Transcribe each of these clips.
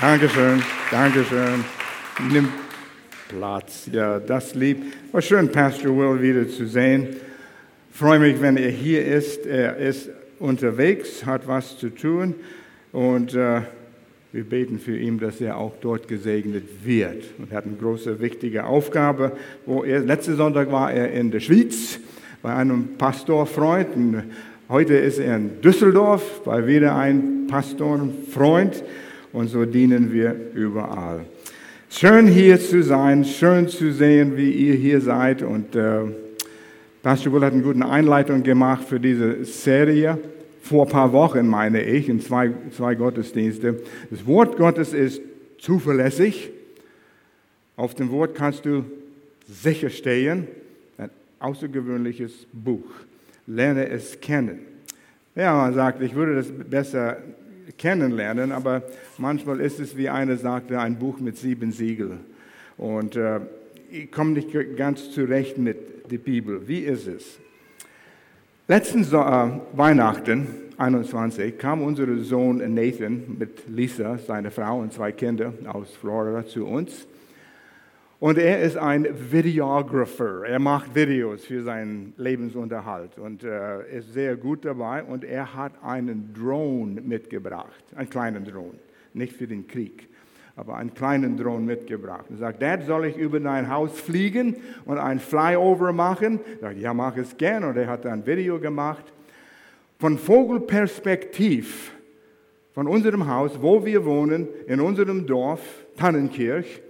Dankeschön, Dankeschön. Nimm Platz. Ja, das lieb. War schön, Pastor Will wieder zu sehen. Freue mich, wenn er hier ist. Er ist unterwegs, hat was zu tun und äh, wir beten für ihn, dass er auch dort gesegnet wird. Und er hat eine große, wichtige Aufgabe. Wo er, letzten Sonntag war er in der Schweiz bei einem Pastorfreund. Und heute ist er in Düsseldorf bei wieder einem Pastorenfreund. Und so dienen wir überall. Schön hier zu sein, schön zu sehen, wie ihr hier seid. Und äh, Pastor Bull hat eine gute Einleitung gemacht für diese Serie. Vor ein paar Wochen, meine ich, in zwei, zwei Gottesdienste. Das Wort Gottes ist zuverlässig. Auf dem Wort kannst du sicher stehen. Ein außergewöhnliches Buch. Lerne es kennen. Ja, man sagt, ich würde das besser kennenlernen, aber manchmal ist es, wie einer sagte, ein Buch mit sieben Siegeln. Und äh, ich komme nicht ganz zurecht mit der Bibel. Wie ist es? Letzten so äh, Weihnachten 21 kam unser Sohn Nathan mit Lisa, seine Frau und zwei Kinder aus Florida zu uns. Und er ist ein Videographer. Er macht Videos für seinen Lebensunterhalt und äh, ist sehr gut dabei. Und er hat einen Drone mitgebracht, einen kleinen Drone, nicht für den Krieg, aber einen kleinen Drone mitgebracht. Er sagt, Dad, soll ich über dein Haus fliegen und ein Flyover machen? Sage, ja, mach es gern. Und er hat ein Video gemacht von Vogelperspektiv von unserem Haus, wo wir wohnen, in unserem Dorf, Tannenkirch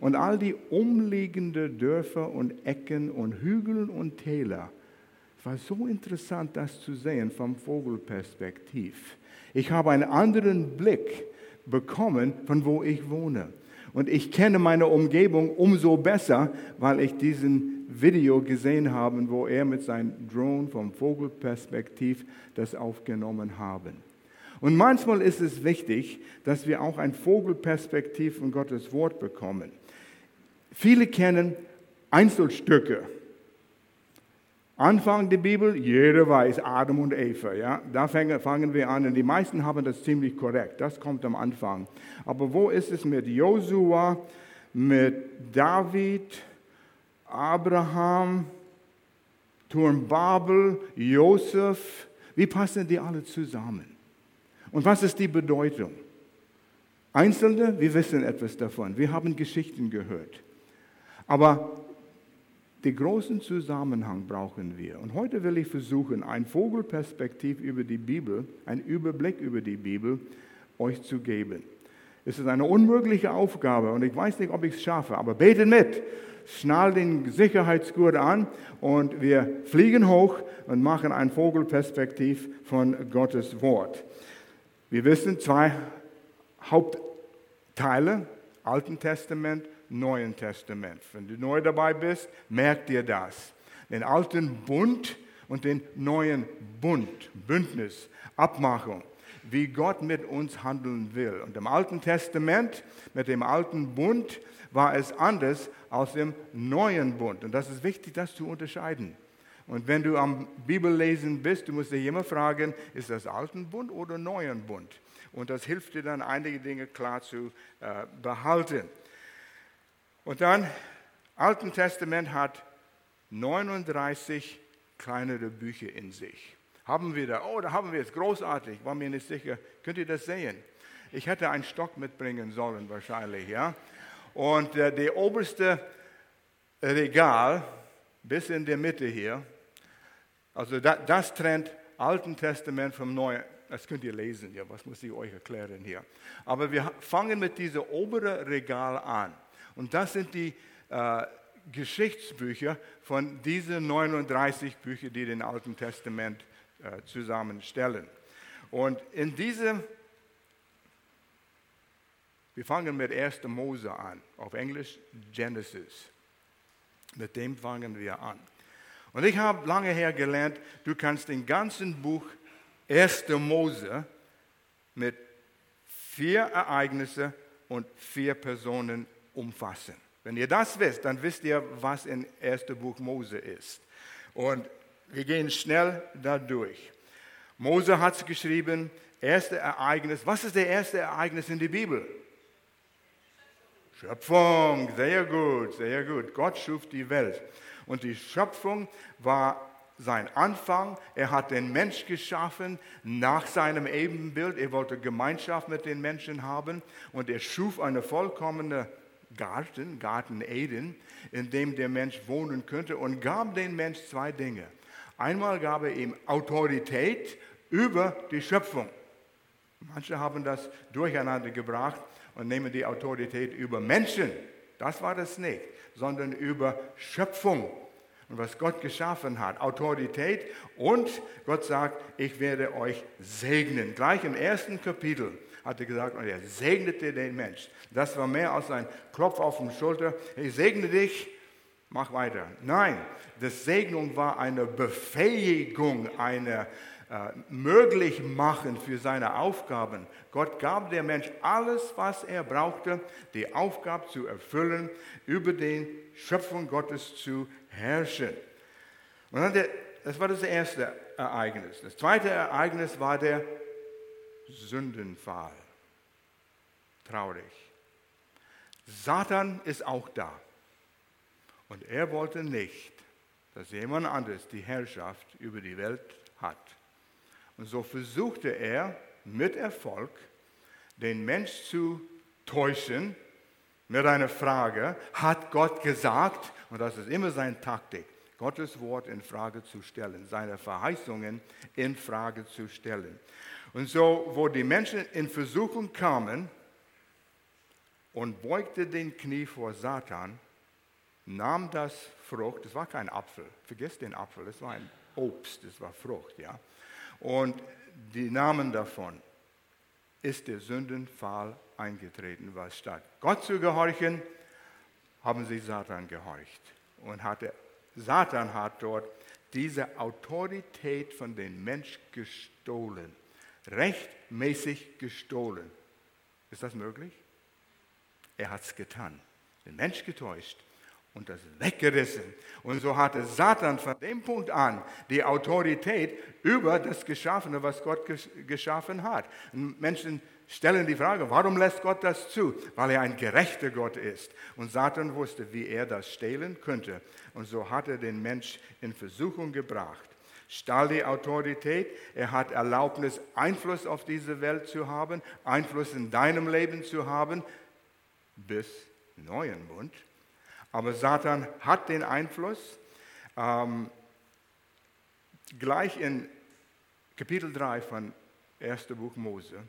und all die umliegenden Dörfer und Ecken und Hügel und Täler. Es war so interessant, das zu sehen vom Vogelperspektiv. Ich habe einen anderen Blick bekommen, von wo ich wohne. Und ich kenne meine Umgebung umso besser, weil ich diesen Video gesehen habe, wo er mit seinem Drone vom Vogelperspektiv das aufgenommen haben. Und manchmal ist es wichtig, dass wir auch ein Vogelperspektiv von Gottes Wort bekommen. Viele kennen Einzelstücke. Anfang der Bibel, jeder weiß Adam und Eva. Ja? Da fangen wir an und die meisten haben das ziemlich korrekt. Das kommt am Anfang. Aber wo ist es mit Josua, mit David, Abraham, Turm Babel, Josef? Wie passen die alle zusammen? Und was ist die Bedeutung? Einzelne, wir wissen etwas davon. Wir haben Geschichten gehört. Aber den großen Zusammenhang brauchen wir. Und heute will ich versuchen, ein Vogelperspektiv über die Bibel, einen Überblick über die Bibel euch zu geben. Es ist eine unmögliche Aufgabe und ich weiß nicht, ob ich es schaffe, aber betet mit. Schnall den Sicherheitsgurt an und wir fliegen hoch und machen ein Vogelperspektiv von Gottes Wort. Wir wissen zwei Hauptteile, Alten Testament Neuen Testament. Wenn du neu dabei bist, merk dir das. Den alten Bund und den neuen Bund, Bündnis, Abmachung, wie Gott mit uns handeln will. Und im Alten Testament, mit dem alten Bund, war es anders als im neuen Bund. Und das ist wichtig, das zu unterscheiden. Und wenn du am Bibellesen bist, du musst dich immer fragen, ist das alten Bund oder neuen Bund? Und das hilft dir dann, einige Dinge klar zu äh, behalten. Und dann, Alten Testament hat 39 kleinere Bücher in sich. Haben wir da, oh, da haben wir es, großartig, war mir nicht sicher. Könnt ihr das sehen? Ich hätte einen Stock mitbringen sollen wahrscheinlich, ja. Und äh, der oberste Regal, bis in der Mitte hier, also da, das trennt Alten Testament vom Neuen. Das könnt ihr lesen, ja, was muss ich euch erklären hier. Aber wir fangen mit diesem oberen Regal an. Und das sind die äh, Geschichtsbücher von diesen 39 Büchern, die den Alten Testament äh, zusammenstellen. Und in diesem, wir fangen mit 1. Mose an, auf Englisch Genesis. Mit dem fangen wir an. Und ich habe lange her gelernt, du kannst den ganzen Buch 1. Mose mit vier Ereignissen und vier Personen umfassen. Wenn ihr das wisst, dann wisst ihr, was in 1. Buch Mose ist. Und wir gehen schnell da durch. Mose hat es geschrieben, erste Ereignis. Was ist das erste Ereignis in der Bibel? Schöpfung, sehr gut, sehr gut. Gott schuf die Welt. Und die Schöpfung war sein Anfang. Er hat den Mensch geschaffen nach seinem Ebenbild. Er wollte Gemeinschaft mit den Menschen haben und er schuf eine vollkommene Garten, Garten Eden, in dem der Mensch wohnen könnte und gab dem Mensch zwei Dinge. Einmal gab er ihm Autorität über die Schöpfung. Manche haben das durcheinander gebracht und nehmen die Autorität über Menschen. Das war das nicht, sondern über Schöpfung und was Gott geschaffen hat. Autorität und Gott sagt, ich werde euch segnen. Gleich im ersten Kapitel hat er gesagt, und er segnete den Mensch. Das war mehr als ein Klopf auf die Schulter. Ich segne dich, mach weiter. Nein, das Segnung war eine Befähigung, eine äh, möglich machen für seine Aufgaben. Gott gab dem Mensch alles, was er brauchte, die Aufgabe zu erfüllen, über die Schöpfung Gottes zu herrschen. Und dann der, das war das erste Ereignis. Das zweite Ereignis war der Sündenfall. Traurig. Satan ist auch da. Und er wollte nicht, dass jemand anderes die Herrschaft über die Welt hat. Und so versuchte er mit Erfolg, den Mensch zu täuschen mit einer Frage, hat Gott gesagt, und das ist immer seine Taktik, Gottes Wort in Frage zu stellen, seine Verheißungen in Frage zu stellen. Und so, wo die Menschen in Versuchung kamen und beugte den Knie vor Satan, nahm das Frucht, das war kein Apfel, vergiss den Apfel, das war ein Obst, das war Frucht, ja. Und die Namen davon ist der Sündenfall eingetreten, was statt Gott zu gehorchen, haben sie Satan gehorcht. Und hatte, Satan hat dort diese Autorität von dem Mensch gestohlen, rechtmäßig gestohlen. Ist das möglich? Er hat es getan, den Mensch getäuscht und das weggerissen. Und so hatte Satan von dem Punkt an die Autorität über das Geschaffene, was Gott geschaffen hat. Und Menschen stellen die Frage, warum lässt Gott das zu? Weil er ein gerechter Gott ist. Und Satan wusste, wie er das stehlen könnte. Und so hat er den Mensch in Versuchung gebracht. Stahl die Autorität, er hat Erlaubnis, Einfluss auf diese Welt zu haben, Einfluss in deinem Leben zu haben, bis neuen Bund. Aber Satan hat den Einfluss. Ähm, gleich in Kapitel 3 von 1. Buch Mose.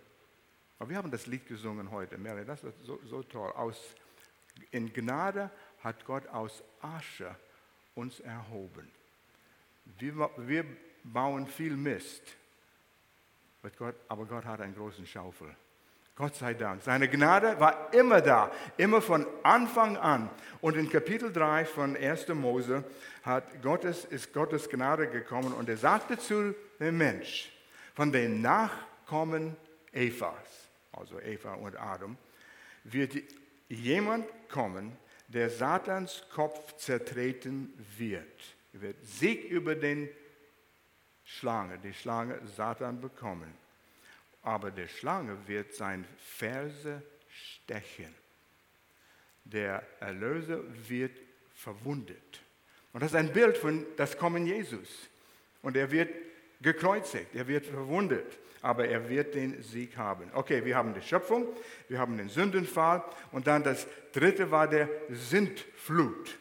Aber wir haben das Lied gesungen heute, Mary, das ist so, so toll. Aus, in Gnade hat Gott aus Asche uns erhoben. Wir, wir bauen viel Mist, aber Gott hat einen großen Schaufel. Gott sei Dank. Seine Gnade war immer da, immer von Anfang an. Und in Kapitel 3 von 1. Mose hat Gottes, ist Gottes Gnade gekommen und er sagte zu dem Mensch, von den Nachkommen Evas, also Eva und Adam, wird jemand kommen, der Satans Kopf zertreten wird. Er wird Sieg über den Schlange, die Schlange Satan bekommen aber der Schlange wird sein Ferse stechen. Der Erlöser wird verwundet. Und das ist ein Bild von das Kommen Jesus. Und er wird gekreuzigt, er wird verwundet, aber er wird den Sieg haben. Okay, wir haben die Schöpfung, wir haben den Sündenfall und dann das dritte war der Sintflut.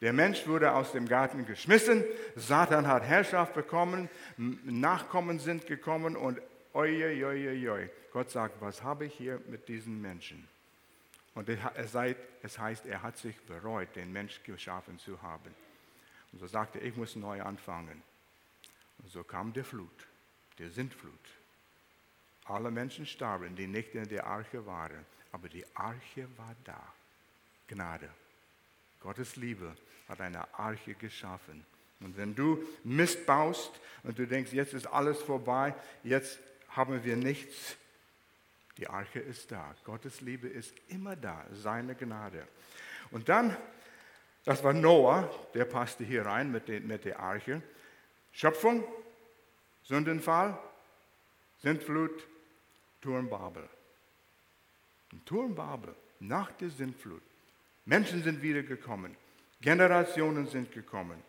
Der Mensch wurde aus dem Garten geschmissen, Satan hat Herrschaft bekommen, Nachkommen sind gekommen und Oi. Gott sagt, was habe ich hier mit diesen Menschen? Und es heißt, er hat sich bereut, den Mensch geschaffen zu haben. Und so sagte er, ich muss neu anfangen. Und so kam der Flut, der Sintflut. Alle Menschen starben, die nicht in der Arche waren. Aber die Arche war da. Gnade. Gottes Liebe hat eine Arche geschaffen. Und wenn du Mist baust und du denkst, jetzt ist alles vorbei, jetzt haben wir nichts. Die Arche ist da. Gottes Liebe ist immer da. Seine Gnade. Und dann, das war Noah, der passte hier rein mit, den, mit der Arche. Schöpfung, Sündenfall, Sintflut, Turm Babel. Und Turm Babel nach der Sintflut. Menschen sind wiedergekommen. Generationen sind gekommen.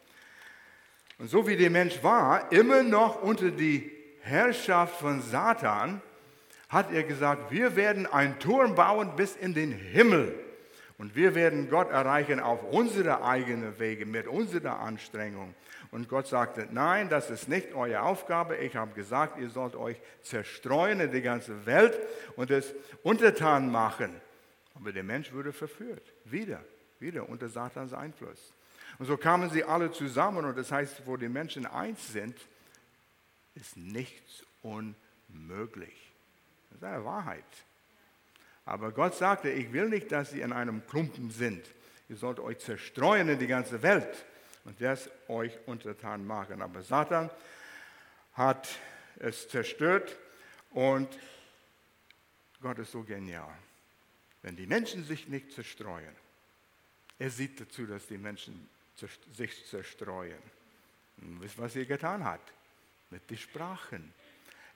Und so wie der Mensch war, immer noch unter die Herrschaft von Satan, hat er gesagt, wir werden einen Turm bauen bis in den Himmel. Und wir werden Gott erreichen auf unsere eigenen Wege, mit unserer Anstrengung. Und Gott sagte, nein, das ist nicht eure Aufgabe. Ich habe gesagt, ihr sollt euch zerstreuen in die ganze Welt und es untertan machen. Aber der Mensch wurde verführt. Wieder, wieder unter Satans Einfluss. Und so kamen sie alle zusammen und das heißt, wo die Menschen eins sind, ist nichts unmöglich. Das ist eine Wahrheit. Aber Gott sagte, ich will nicht, dass sie in einem Klumpen sind. Ihr sollt euch zerstreuen in die ganze Welt und das euch untertan machen. Aber Satan hat es zerstört und Gott ist so genial. Wenn die Menschen sich nicht zerstreuen, er sieht dazu, dass die Menschen sich zerstreuen. Und wisst, was er getan hat? Mit den Sprachen.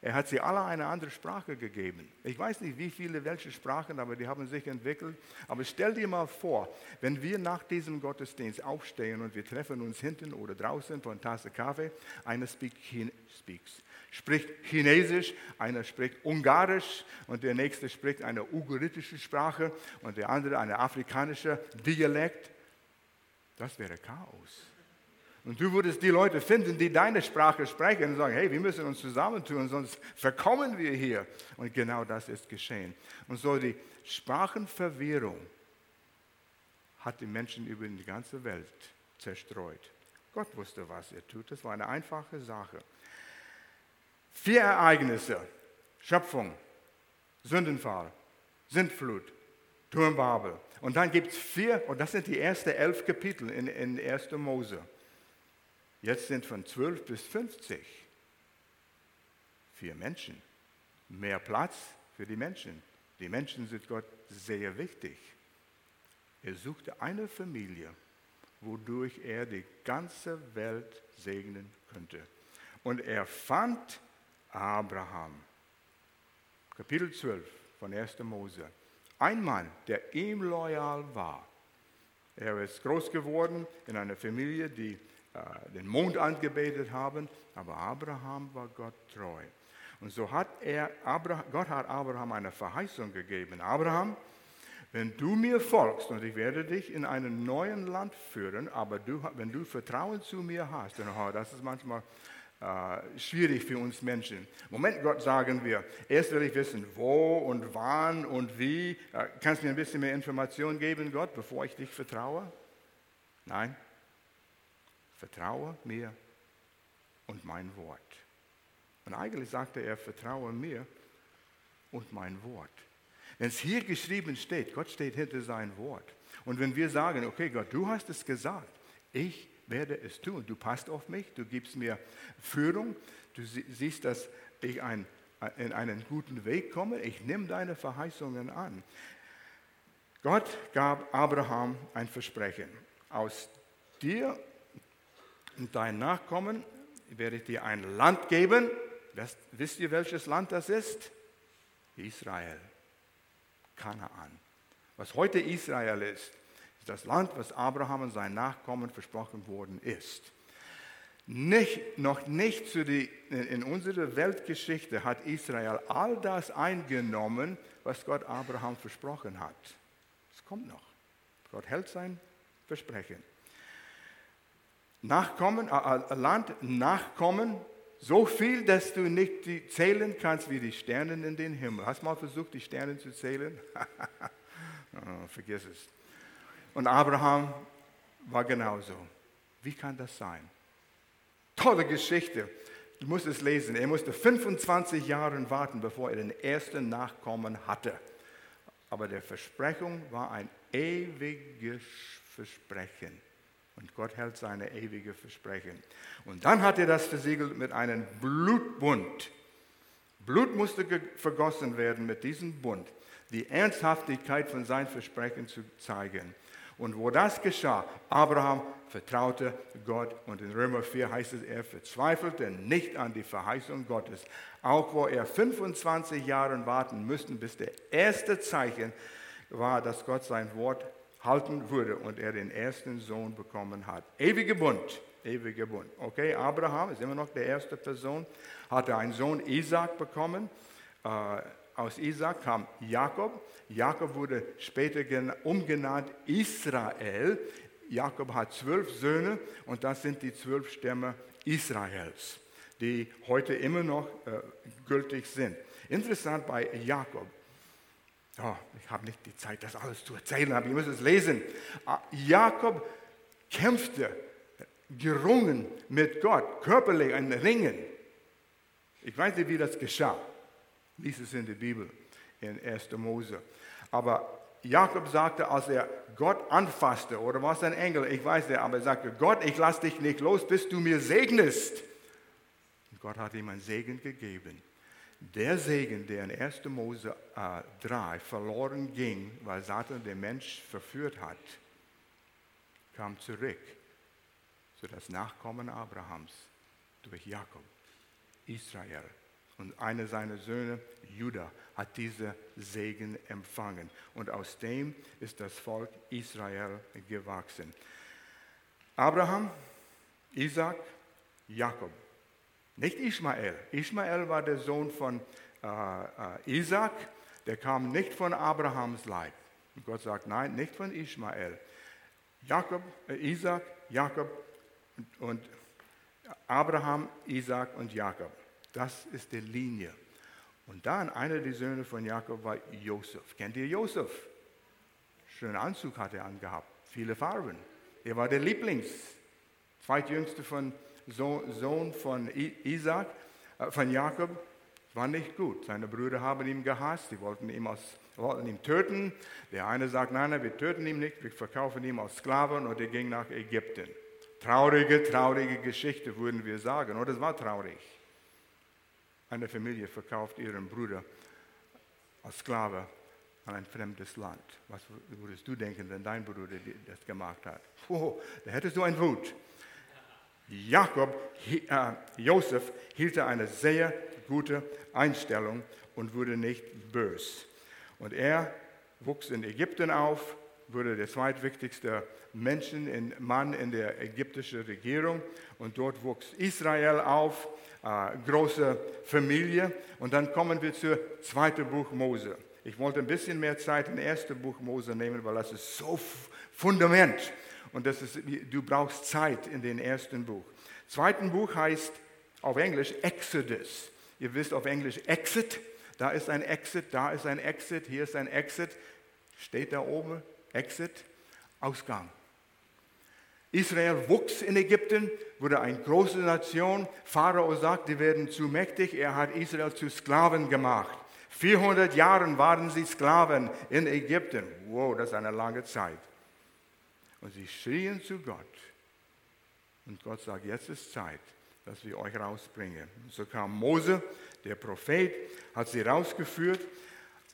Er hat sie alle eine andere Sprache gegeben. Ich weiß nicht, wie viele, welche Sprachen, aber die haben sich entwickelt. Aber stell dir mal vor, wenn wir nach diesem Gottesdienst aufstehen und wir treffen uns hinten oder draußen vor einer Tasse Kaffee, einer speak, speaks, spricht Chinesisch, einer spricht Ungarisch und der nächste spricht eine ugaritische Sprache und der andere eine afrikanische Dialekt. Das wäre Chaos. Und du würdest die Leute finden, die deine Sprache sprechen und sagen, hey, wir müssen uns zusammentun, sonst verkommen wir hier. Und genau das ist geschehen. Und so die Sprachenverwirrung hat die Menschen über die ganze Welt zerstreut. Gott wusste, was er tut. Das war eine einfache Sache. Vier Ereignisse. Schöpfung, Sündenfall, Sintflut, Turmbabel. Und dann gibt es vier, und das sind die ersten elf Kapitel in, in 1. Mose. Jetzt sind von 12 bis 50 vier Menschen. Mehr Platz für die Menschen. Die Menschen sind Gott sehr wichtig. Er suchte eine Familie, wodurch er die ganze Welt segnen könnte. Und er fand Abraham. Kapitel 12 von 1. Mose. Ein Mann, der ihm loyal war. Er ist groß geworden in einer Familie, die den Mond angebetet haben, aber Abraham war Gott treu. Und so hat er, Gott hat Abraham eine Verheißung gegeben. Abraham, wenn du mir folgst und ich werde dich in einem neuen Land führen, aber du, wenn du Vertrauen zu mir hast, und oh, das ist manchmal äh, schwierig für uns Menschen. Moment, Gott, sagen wir, erst will ich wissen, wo und wann und wie. Äh, kannst du mir ein bisschen mehr Informationen geben, Gott, bevor ich dich vertraue? Nein, vertraue mir und mein Wort. Und eigentlich sagte er, vertraue mir und mein Wort. Wenn es hier geschrieben steht, Gott steht hinter sein Wort. Und wenn wir sagen, okay Gott, du hast es gesagt, ich werde es tun. Du passt auf mich, du gibst mir Führung, du siehst, dass ich ein, in einen guten Weg komme, ich nehme deine Verheißungen an. Gott gab Abraham ein Versprechen. Aus dir und deinen Nachkommen werde ich dir ein Land geben. Wisst ihr, welches Land das ist? Israel. Kanaan. Was heute Israel ist, ist das Land, was Abraham und seinen Nachkommen versprochen worden ist. Nicht, noch nicht zu die, in unserer Weltgeschichte hat Israel all das eingenommen, was Gott Abraham versprochen hat. Es kommt noch. Gott hält sein Versprechen. Nachkommen, Land Nachkommen, so viel, dass du nicht zählen kannst wie die Sterne in den Himmel. Hast du mal versucht, die Sterne zu zählen? oh, vergiss es. Und Abraham war genauso. Wie kann das sein? Tolle Geschichte. Du musst es lesen. Er musste 25 Jahre warten, bevor er den ersten Nachkommen hatte. Aber der Versprechung war ein ewiges Versprechen. Und Gott hält seine ewige Versprechen. Und dann hat er das versiegelt mit einem Blutbund. Blut musste vergossen werden mit diesem Bund, die Ernsthaftigkeit von seinem Versprechen zu zeigen. Und wo das geschah, Abraham vertraute Gott und in Römer 4 heißt es, er verzweifelte nicht an die Verheißung Gottes. Auch wo er 25 Jahre warten musste, bis der erste Zeichen war, dass Gott sein Wort halten würde und er den ersten Sohn bekommen hat. Ewiger Bund, ewiger Bund. Okay, Abraham ist immer noch der erste Person, hatte einen Sohn Isaac bekommen. Äh, aus Isaac kam Jakob. Jakob wurde später umgenannt Israel. Jakob hat zwölf Söhne und das sind die zwölf Stämme Israels, die heute immer noch äh, gültig sind. Interessant bei Jakob. Oh, ich habe nicht die Zeit, das alles zu erzählen, aber ihr müsst es lesen. Ah, Jakob kämpfte, gerungen mit Gott, körperlich ein Ringen. Ich weiß nicht, wie das geschah. Lies es in der Bibel, in 1. Mose. Aber Jakob sagte, als er Gott anfasste, oder war es ein Engel, ich weiß nicht, aber er sagte, Gott, ich lasse dich nicht los, bis du mir segnest. Und Gott hat ihm einen Segen gegeben. Der Segen, der in 1. Mose äh, 3 verloren ging, weil Satan den Mensch verführt hat, kam zurück zu das Nachkommen Abrahams durch Jakob, Israel. Und einer seiner Söhne, Judah, hat diese Segen empfangen. Und aus dem ist das Volk Israel gewachsen. Abraham, Isaac, Jakob. Nicht Ismael. Ismael war der Sohn von äh, äh, Isaac, der kam nicht von Abrahams Leib. Und Gott sagt, nein, nicht von Ismael. Jakob, äh, Isaac, Jakob und, und Abraham, Isaac und Jakob. Das ist die Linie. Und dann einer der Söhne von Jakob war Josef. Kennt ihr Josef? Schönen Anzug hat er angehabt, viele Farben. Er war der Lieblings, zweitjüngste von Sohn von Isaac, äh, von Jakob. War nicht gut. Seine Brüder haben ihn gehasst. Sie wollten ihn, aus, wollten ihn töten. Der eine sagt, nein, wir töten ihn nicht. Wir verkaufen ihn als Sklaven und er ging nach Ägypten. Traurige, traurige Geschichte, würden wir sagen. Und es war traurig. Eine Familie verkauft ihren Bruder als Sklave an ein fremdes Land. Was würdest du denken, wenn dein Bruder das gemacht hat? Oh, da hättest du einen Wut. Jakob, äh, Josef hielt eine sehr gute Einstellung und wurde nicht bös. Und er wuchs in Ägypten auf, wurde der zweitwichtigste Menschen in, Mann in der ägyptischen Regierung und dort wuchs Israel auf, äh, große Familie. Und dann kommen wir zum zweiten Buch Mose. Ich wollte ein bisschen mehr Zeit im ersten Buch Mose nehmen, weil das ist so Fundament. Und das ist, du brauchst Zeit in dem ersten Buch. Zweiten Buch heißt auf Englisch Exodus. Ihr wisst auf Englisch Exit. Da ist ein Exit, da ist ein Exit, hier ist ein Exit. Steht da oben, Exit, Ausgang. Israel wuchs in Ägypten, wurde eine große Nation. Pharao sagt, die werden zu mächtig. Er hat Israel zu Sklaven gemacht. 400 Jahre waren sie Sklaven in Ägypten. Wow, das ist eine lange Zeit. Und sie schrien zu Gott. Und Gott sagt, jetzt ist Zeit, dass wir euch rausbringen. Und so kam Mose, der Prophet, hat sie rausgeführt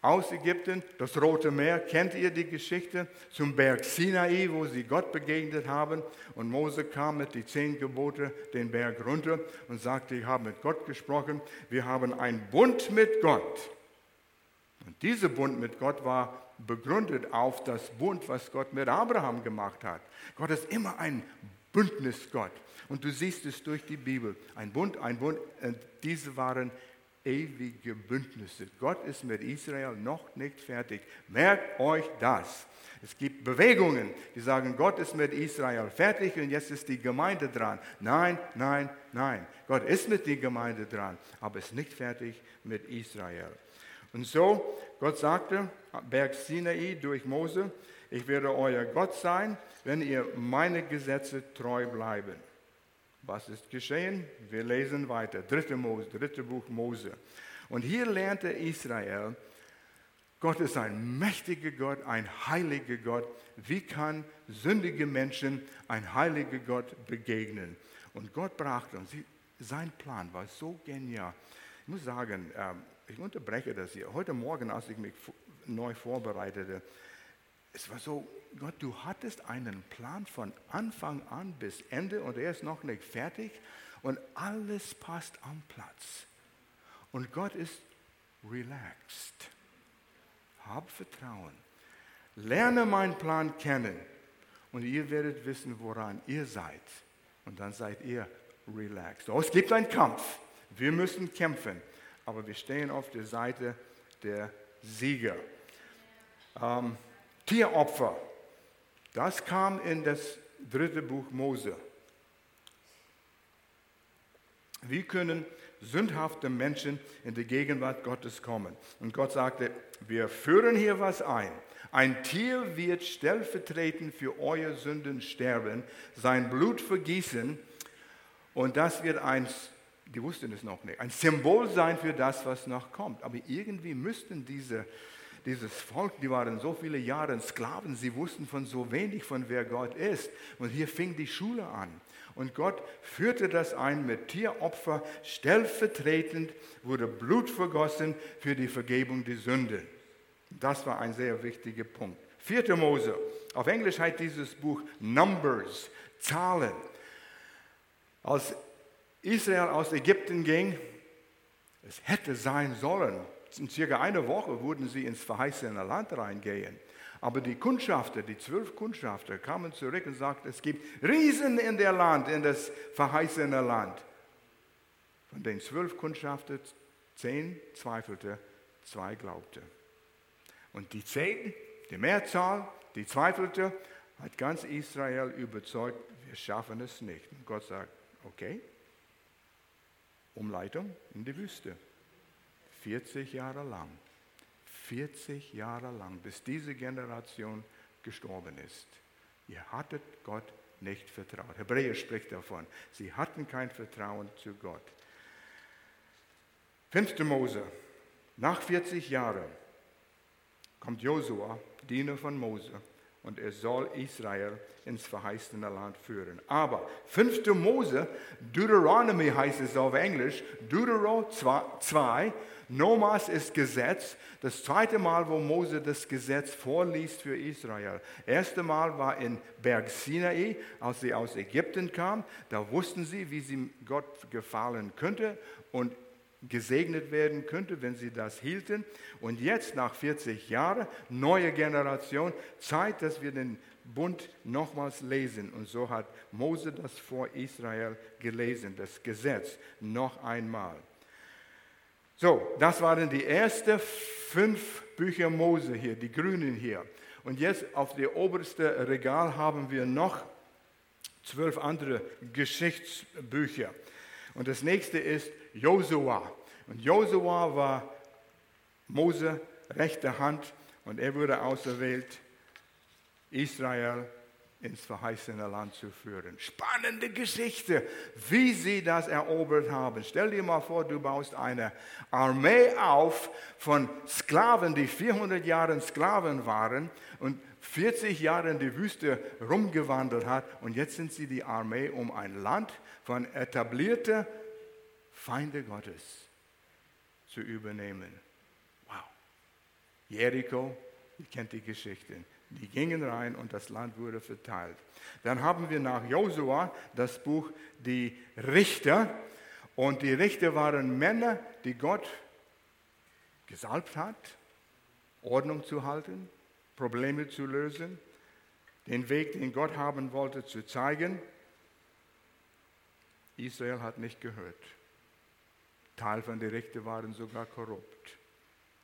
aus Ägypten, das Rote Meer, kennt ihr die Geschichte, zum Berg Sinai, wo sie Gott begegnet haben. Und Mose kam mit den zehn Gebote den Berg runter und sagte, ich habe mit Gott gesprochen, wir haben einen Bund mit Gott. Und dieser Bund mit Gott war begründet auf das Bund, was Gott mit Abraham gemacht hat. Gott ist immer ein Bündnisgott. Und du siehst es durch die Bibel. Ein Bund, ein Bund, und diese waren ewige Bündnisse. Gott ist mit Israel noch nicht fertig. Merkt euch das. Es gibt Bewegungen, die sagen, Gott ist mit Israel fertig und jetzt ist die Gemeinde dran. Nein, nein, nein. Gott ist mit der Gemeinde dran, aber ist nicht fertig mit Israel. Und so, Gott sagte, Berg Sinai durch Mose, ich werde euer Gott sein, wenn ihr meine Gesetze treu bleiben. Was ist geschehen? Wir lesen weiter. Dritte, Mose, dritte Buch Mose. Und hier lernte Israel, Gott ist ein mächtiger Gott, ein heiliger Gott. Wie kann sündige Menschen ein heiliger Gott begegnen? Und Gott brachte uns, sein Plan war so genial. Ich muss sagen, ähm, ich unterbreche das hier. Heute Morgen, als ich mich neu vorbereitete, es war so, Gott, du hattest einen Plan von Anfang an bis Ende und er ist noch nicht fertig und alles passt am Platz. Und Gott ist relaxed. Hab Vertrauen. lerne meinen Plan kennen und ihr werdet wissen, woran ihr seid. Und dann seid ihr relaxed. Oh, es gibt einen Kampf. Wir müssen kämpfen, aber wir stehen auf der Seite der Sieger. Ähm, Tieropfer, das kam in das dritte Buch Mose. Wie können sündhafte Menschen in die Gegenwart Gottes kommen? Und Gott sagte, wir führen hier was ein. Ein Tier wird stellvertretend für eure Sünden sterben, sein Blut vergießen und das wird ein, die wussten es noch nicht, ein Symbol sein für das, was noch kommt. Aber irgendwie müssten diese dieses Volk, die waren so viele Jahre Sklaven, sie wussten von so wenig, von wer Gott ist. Und hier fing die Schule an. Und Gott führte das ein mit Tieropfer. Stellvertretend wurde Blut vergossen für die Vergebung der Sünden. Das war ein sehr wichtiger Punkt. Vierte Mose. Auf Englisch heißt dieses Buch Numbers, Zahlen. Als Israel aus Ägypten ging, es hätte sein sollen, in circa einer Woche würden sie ins verheißene Land reingehen. Aber die Kundschafter, die zwölf Kundschafter, kamen zurück und sagten, es gibt Riesen in der Land, in das verheißene Land. Von den zwölf Kundschafter, zehn zweifelte, zwei glaubte. Und die zehn, die Mehrzahl, die zweifelte, hat ganz Israel überzeugt, wir schaffen es nicht. Und Gott sagt, okay, Umleitung in die Wüste. 40 Jahre lang. 40 Jahre lang, bis diese Generation gestorben ist. Ihr hattet Gott nicht vertraut. Hebräer spricht davon. Sie hatten kein Vertrauen zu Gott. 5. Mose. Nach 40 Jahren kommt Josua, Diener von Mose, und er soll Israel ins verheißene Land führen. Aber 5. Mose, Deuteronomy heißt es auf Englisch, Deutero 2, Nomas ist Gesetz. Das zweite Mal, wo Mose das Gesetz vorliest für Israel. Erste Mal war in Berg Sinai, als sie aus Ägypten kamen. Da wussten sie, wie sie Gott gefallen könnte und gesegnet werden könnte, wenn sie das hielten. Und jetzt, nach 40 Jahren, neue Generation, Zeit, dass wir den Bund nochmals lesen. Und so hat Mose das vor Israel gelesen, das Gesetz noch einmal. So, das waren die ersten fünf Bücher Mose hier, die grünen hier. Und jetzt auf dem obersten Regal haben wir noch zwölf andere Geschichtsbücher. Und das nächste ist Josua. Und Josua war Mose rechte Hand und er wurde auserwählt, Israel ins verheißene Land zu führen. Spannende Geschichte, wie sie das erobert haben. Stell dir mal vor, du baust eine Armee auf von Sklaven, die 400 Jahre Sklaven waren und 40 Jahre in die Wüste rumgewandelt hat und jetzt sind sie die Armee um ein Land von etablierten Feinde Gottes zu übernehmen. Wow. Jericho, ihr kennt die Geschichten. Die gingen rein und das Land wurde verteilt. Dann haben wir nach Josua das Buch Die Richter. Und die Richter waren Männer, die Gott gesalbt hat, Ordnung zu halten, Probleme zu lösen, den Weg, den Gott haben wollte, zu zeigen. Israel hat nicht gehört. Teil von den Richtern waren sogar korrupt.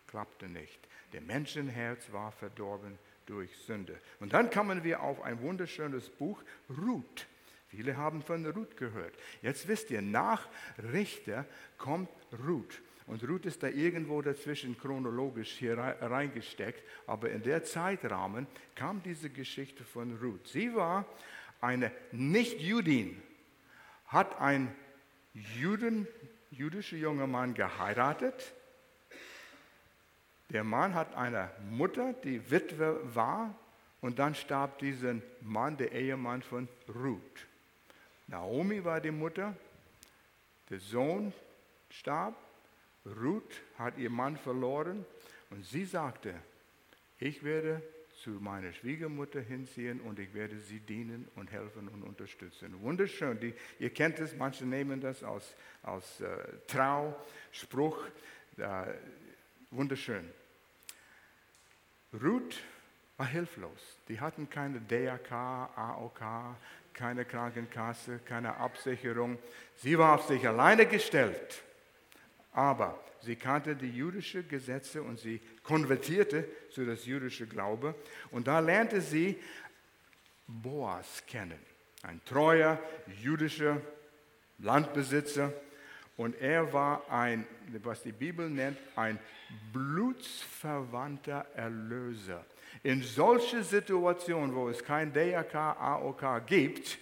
Klappte nicht. Der Menschenherz war verdorben durch Sünde. Und dann kamen wir auf ein wunderschönes Buch, Ruth. Viele haben von Ruth gehört. Jetzt wisst ihr, nach Richter kommt Ruth. Und Ruth ist da irgendwo dazwischen chronologisch hier reingesteckt. Aber in der Zeitrahmen kam diese Geschichte von Ruth. Sie war eine Nicht-Judin, hat einen Juden, jüdischer junger Mann geheiratet der Mann hat eine Mutter, die Witwe war, und dann starb dieser Mann, der Ehemann von Ruth. Naomi war die Mutter, der Sohn starb, Ruth hat ihr Mann verloren und sie sagte, ich werde zu meiner Schwiegermutter hinziehen und ich werde sie dienen und helfen und unterstützen. Wunderschön. Die, ihr kennt es, manche nehmen das als, als äh, Trauspruch. Äh, wunderschön. Ruth war hilflos. Die hatten keine DAK, AOK, keine Krankenkasse, keine Absicherung. Sie war auf sich alleine gestellt. Aber sie kannte die jüdischen Gesetze und sie konvertierte zu das jüdische Glaube. Und da lernte sie Boas kennen, ein treuer jüdischer Landbesitzer. Und er war ein, was die Bibel nennt, ein blutsverwandter Erlöser. In solchen Situationen, wo es kein DAK, AOK gibt,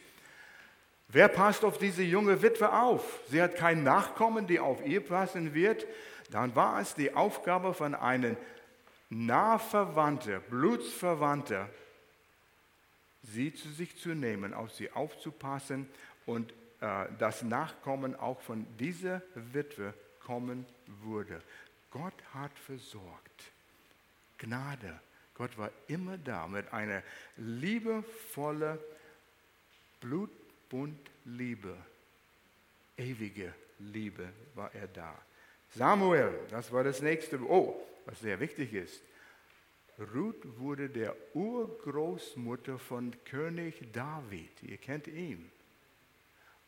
wer passt auf diese junge Witwe auf? Sie hat kein Nachkommen, die auf ihr passen wird. Dann war es die Aufgabe von einem Nahverwandter, Blutsverwandter, sie zu sich zu nehmen, auf sie aufzupassen und äh, das Nachkommen auch von dieser Witwe kommen würde. Gott hat versorgt. Gnade. Gott war immer da mit einer liebevollen, blutbunt Liebe. Ewige Liebe war er da. Samuel, das war das nächste. Oh, was sehr wichtig ist. Ruth wurde der Urgroßmutter von König David. Ihr kennt ihn.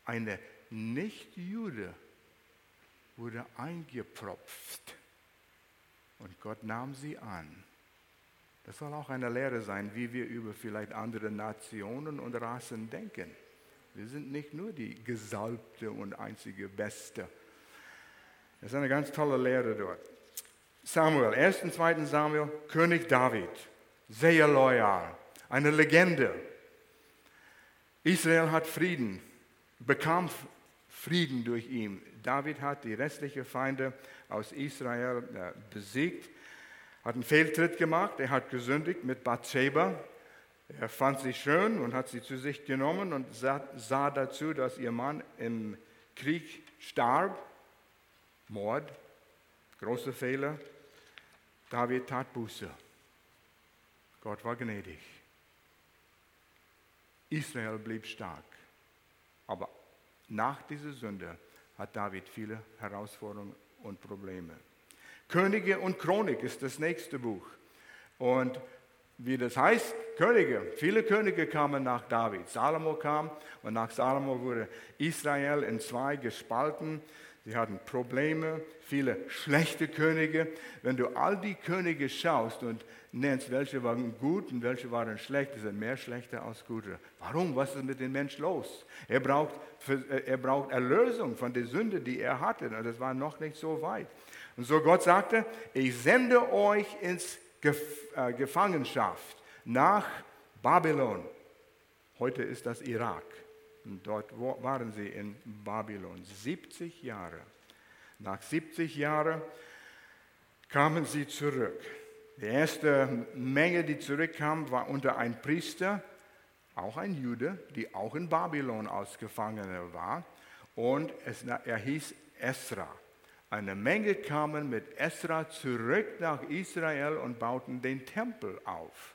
Eine Nicht-Jude wurde eingepropft und Gott nahm sie an. Das soll auch eine Lehre sein, wie wir über vielleicht andere Nationen und Rassen denken. Wir sind nicht nur die gesalbte und einzige Beste. Das ist eine ganz tolle Lehre dort. Samuel, 1. und 2. Samuel, König David, sehr loyal, eine Legende. Israel hat Frieden, bekam Frieden durch ihn. David hat die restlichen Feinde aus Israel äh, besiegt, hat einen Fehltritt gemacht, er hat gesündigt mit Bathsheba. Er fand sie schön und hat sie zu sich genommen und sah, sah dazu, dass ihr Mann im Krieg starb. Mord, großer Fehler. David tat Buße. Gott war gnädig. Israel blieb stark. Aber nach dieser Sünde hat David viele Herausforderungen und Probleme. Könige und Chronik ist das nächste Buch. Und wie das heißt, Könige. Viele Könige kamen nach David. Salomo kam und nach Salomo wurde Israel in zwei gespalten. Sie hatten Probleme, viele schlechte Könige. Wenn du all die Könige schaust und nennst, welche waren gut und welche waren schlecht, sind mehr schlechte als gute. Warum? Was ist mit dem Menschen los? Er braucht, äh, er braucht Erlösung von der Sünde, die er hatte. Das war noch nicht so weit. Und so Gott sagte, ich sende euch ins äh, Gefangenschaft nach Babylon. Heute ist das Irak. Und dort waren sie in Babylon 70 Jahre. Nach 70 Jahren kamen sie zurück. Die erste Menge, die zurückkam, war unter ein Priester, auch ein Jude, die auch in Babylon als war. Und es, er hieß Esra. Eine Menge kamen mit Esra zurück nach Israel und bauten den Tempel auf.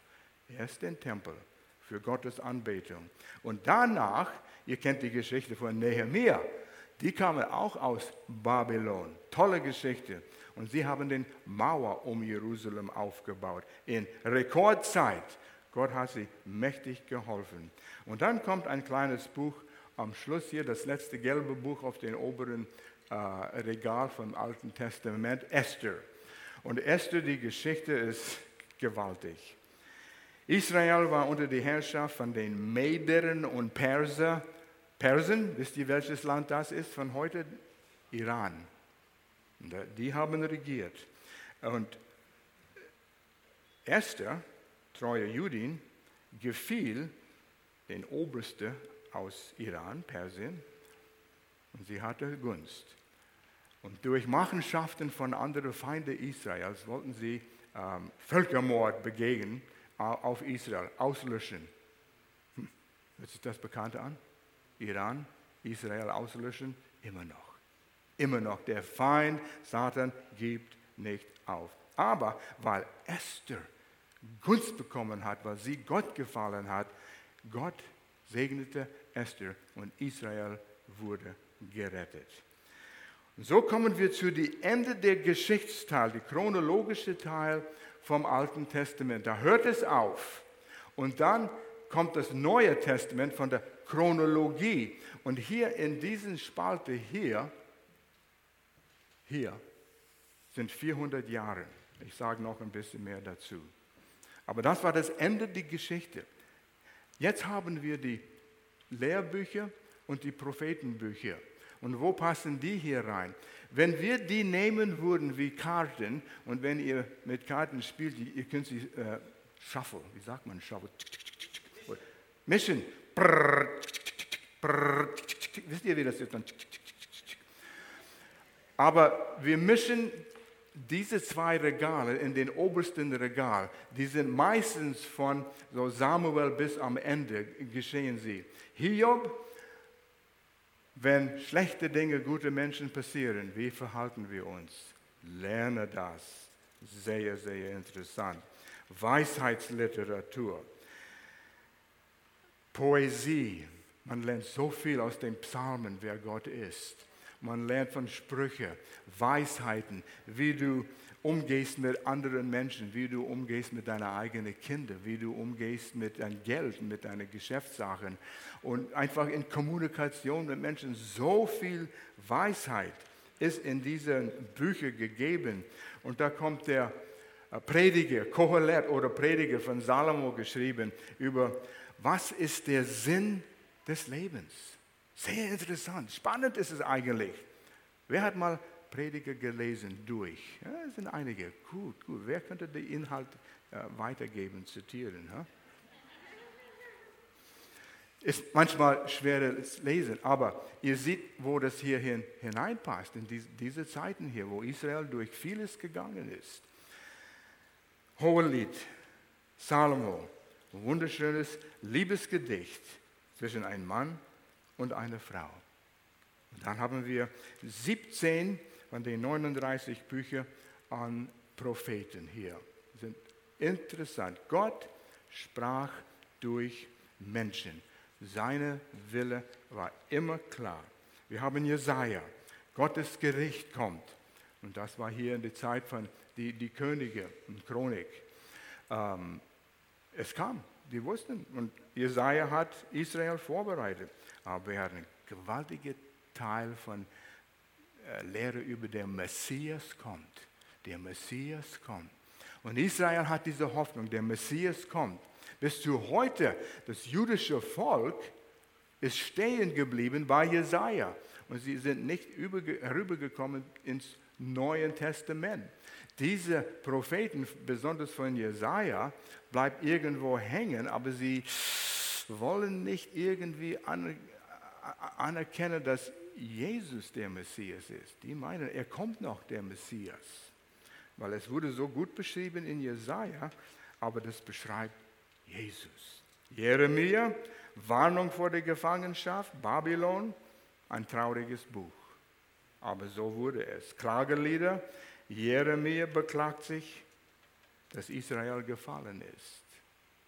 Erst den Tempel für Gottes Anbetung. Und danach, ihr kennt die Geschichte von Nehemiah, die kamen auch aus Babylon. Tolle Geschichte. Und sie haben den Mauer um Jerusalem aufgebaut. In Rekordzeit. Gott hat sie mächtig geholfen. Und dann kommt ein kleines Buch am Schluss hier, das letzte gelbe Buch auf den oberen äh, Regal vom Alten Testament, Esther. Und Esther, die Geschichte ist gewaltig. Israel war unter der Herrschaft von den Medern und Perser. Persen, wisst ihr, welches Land das ist von heute? Iran. Die haben regiert. Und Esther, treue Judin, gefiel den Obersten aus Iran, Persien, und sie hatte Gunst. Und durch Machenschaften von anderen Feinden Israels wollten sie ähm, Völkermord begegnen auf Israel, auslöschen. Hm. Hört sich das Bekannte an? Iran, Israel auslöschen? Immer noch. Immer noch. Der Feind, Satan, gibt nicht auf. Aber weil Esther Gunst bekommen hat, weil sie Gott gefallen hat, Gott segnete Esther und Israel wurde gerettet. So kommen wir zu dem Ende der Geschichtsteil, die chronologische Teil vom Alten Testament. Da hört es auf. Und dann kommt das Neue Testament von der Chronologie. Und hier in diesen Spalte hier, hier sind 400 Jahre. Ich sage noch ein bisschen mehr dazu. Aber das war das Ende der Geschichte. Jetzt haben wir die Lehrbücher und die Prophetenbücher. Und wo passen die hier rein? Wenn wir die nehmen würden wie Karten und wenn ihr mit Karten spielt, ihr könnt sie äh, shuffle, wie sagt man shuffle? Mischen. Wisst ihr, wie das ist? Aber wir mischen diese zwei Regale in den obersten Regal, die sind meistens von so Samuel bis am Ende geschehen sie. Hiob, wenn schlechte Dinge gute Menschen passieren, wie verhalten wir uns? Lerne das. Sehr, sehr interessant. Weisheitsliteratur, Poesie. Man lernt so viel aus den Psalmen, wer Gott ist. Man lernt von Sprüchen, Weisheiten, wie du umgehst mit anderen Menschen, wie du umgehst mit deinen eigenen Kindern, wie du umgehst mit deinem Geld, mit deinen Geschäftssachen und einfach in Kommunikation mit Menschen. So viel Weisheit ist in diesen Büchern gegeben. Und da kommt der äh, Prediger, Kohelet oder Prediger von Salomo geschrieben über, was ist der Sinn des Lebens? Sehr interessant. Spannend ist es eigentlich. Wer hat mal Prediger gelesen durch? Ja, es sind einige. Gut, gut. Wer könnte den Inhalt äh, weitergeben, zitieren? Ja? Ist manchmal schweres Lesen, aber ihr seht, wo das hier hin, hineinpasst, in diese, diese Zeiten hier, wo Israel durch vieles gegangen ist. Hohelied, Salomo, wunderschönes Liebesgedicht zwischen einem Mann und eine Frau. Und dann haben wir 17 von den 39 Büchern an Propheten hier. Sind interessant. Gott sprach durch Menschen. Seine Wille war immer klar. Wir haben Jesaja. Gottes Gericht kommt. Und das war hier in der Zeit von die, die Könige und Chronik. Ähm, es kam, die wussten. Und Jesaja hat Israel vorbereitet. Aber er hat einen gewaltigen Teil von äh, Lehre über den Messias kommt. Der Messias kommt. Und Israel hat diese Hoffnung, der Messias kommt. Bis zu heute, das jüdische Volk ist stehen geblieben bei Jesaja. Und sie sind nicht herübergekommen ins Neue Testament. Diese Propheten, besonders von Jesaja, bleiben irgendwo hängen, aber sie wollen nicht irgendwie anerkennen, dass Jesus der Messias ist. Die meinen, er kommt noch, der Messias. Weil es wurde so gut beschrieben in Jesaja, aber das beschreibt Jesus. Jeremia, Warnung vor der Gefangenschaft, Babylon, ein trauriges Buch. Aber so wurde es. Klagelieder, Jeremia beklagt sich, dass Israel gefallen ist.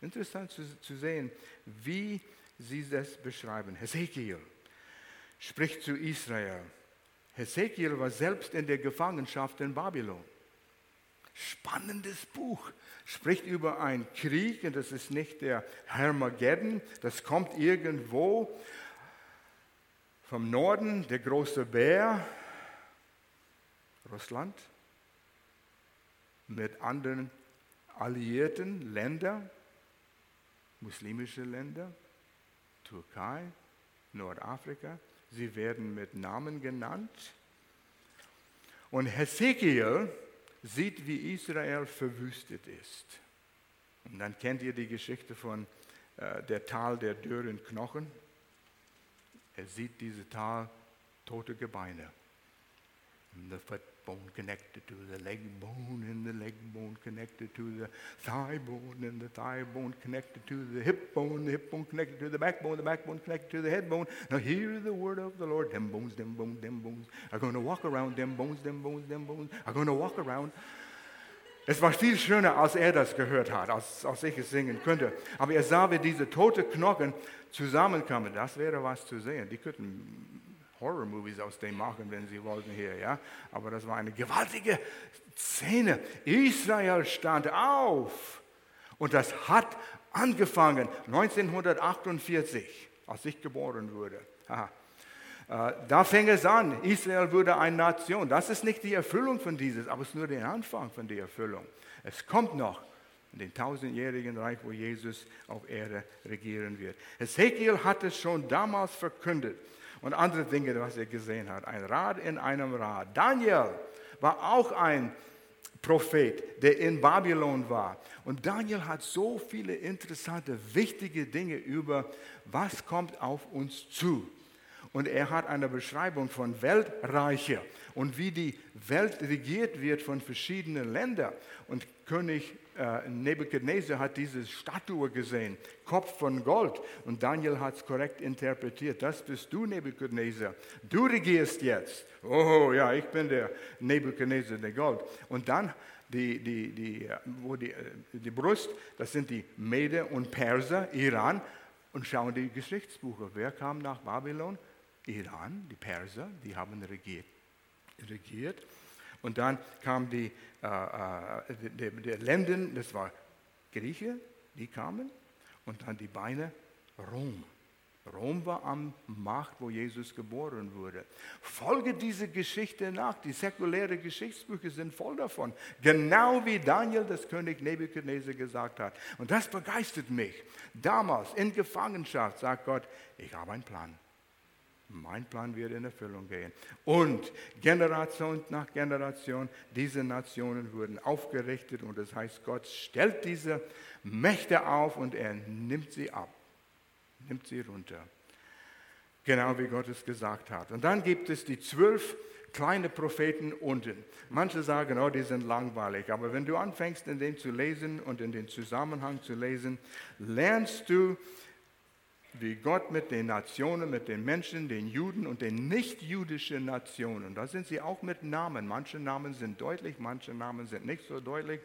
Interessant zu, zu sehen, wie sie das beschreiben. Hesekiel spricht zu Israel. Hesekiel war selbst in der Gefangenschaft in Babylon. Spannendes Buch. Spricht über einen Krieg, und das ist nicht der Hermageddon, das kommt irgendwo vom Norden, der große Bär, Russland, mit anderen alliierten Ländern muslimische Länder, Türkei, Nordafrika. Sie werden mit Namen genannt. Und Hesekiel sieht, wie Israel verwüstet ist. Und dann kennt ihr die Geschichte von äh, der Tal der dürren Knochen. Er sieht diese Tal tote Gebeine. Foot bone connected to the leg bone, and the leg bone connected to the thigh bone, and the thigh bone connected to the hip bone, the hip bone connected to the backbone, the backbone connected to the head bone. Now hear the word of the Lord. Them bones, them bones, them bones are going to walk around. Them bones, them bones, them bones are going to walk around. Es war viel schöner, als er das gehört hat, als, als ich es singen könnte. Aber er sah, wie diese toten Knochen zusammenkamen. Das wäre was zu sehen. Die könnten Horror-Movies aus dem machen, wenn Sie wollten hier, ja. Aber das war eine gewaltige Szene. Israel stand auf und das hat angefangen 1948, als ich geboren wurde. Aha. Äh, da fing es an, Israel wurde eine Nation. Das ist nicht die Erfüllung von dieses, aber es ist nur der Anfang von der Erfüllung. Es kommt noch in den tausendjährigen Reich, wo Jesus auf Erde regieren wird. Ezekiel hat es schon damals verkündet und andere Dinge, was er gesehen hat. Ein Rad in einem Rad. Daniel war auch ein Prophet, der in Babylon war. Und Daniel hat so viele interessante, wichtige Dinge über, was kommt auf uns zu. Und er hat eine Beschreibung von Weltreiche und wie die Welt regiert wird von verschiedenen Ländern. Und König äh, Nebuchadnezzar hat diese Statue gesehen, Kopf von Gold. Und Daniel hat es korrekt interpretiert. Das bist du, Nebuchadnezzar. Du regierst jetzt. Oh ja, ich bin der Nebuchadnezzar, der Gold. Und dann die, die, die, wo die, die Brust, das sind die Mede und Perser, Iran. Und schauen die Geschichtsbücher. Wer kam nach Babylon? Iran, die Perser, die haben regiert. regiert. Und dann kam die, äh, äh, die, die Länden, das war Grieche, die kamen. Und dann die Beine, Rom. Rom war am Macht, wo Jesus geboren wurde. Folge diese Geschichte nach. Die säkulären Geschichtsbücher sind voll davon. Genau wie Daniel das König Nebuchadnezzar gesagt hat. Und das begeistert mich. Damals in Gefangenschaft sagt Gott, ich habe einen Plan. Mein Plan wird in Erfüllung gehen. Und Generation nach Generation, diese Nationen wurden aufgerichtet und das heißt, Gott stellt diese Mächte auf und er nimmt sie ab, nimmt sie runter. Genau wie Gott es gesagt hat. Und dann gibt es die zwölf kleine Propheten unten. Manche sagen, oh, die sind langweilig. Aber wenn du anfängst, in den zu lesen und in den Zusammenhang zu lesen, lernst du, wie Gott mit den Nationen, mit den Menschen, den Juden und den nicht-jüdischen Nationen, da sind sie auch mit Namen. Manche Namen sind deutlich, manche Namen sind nicht so deutlich.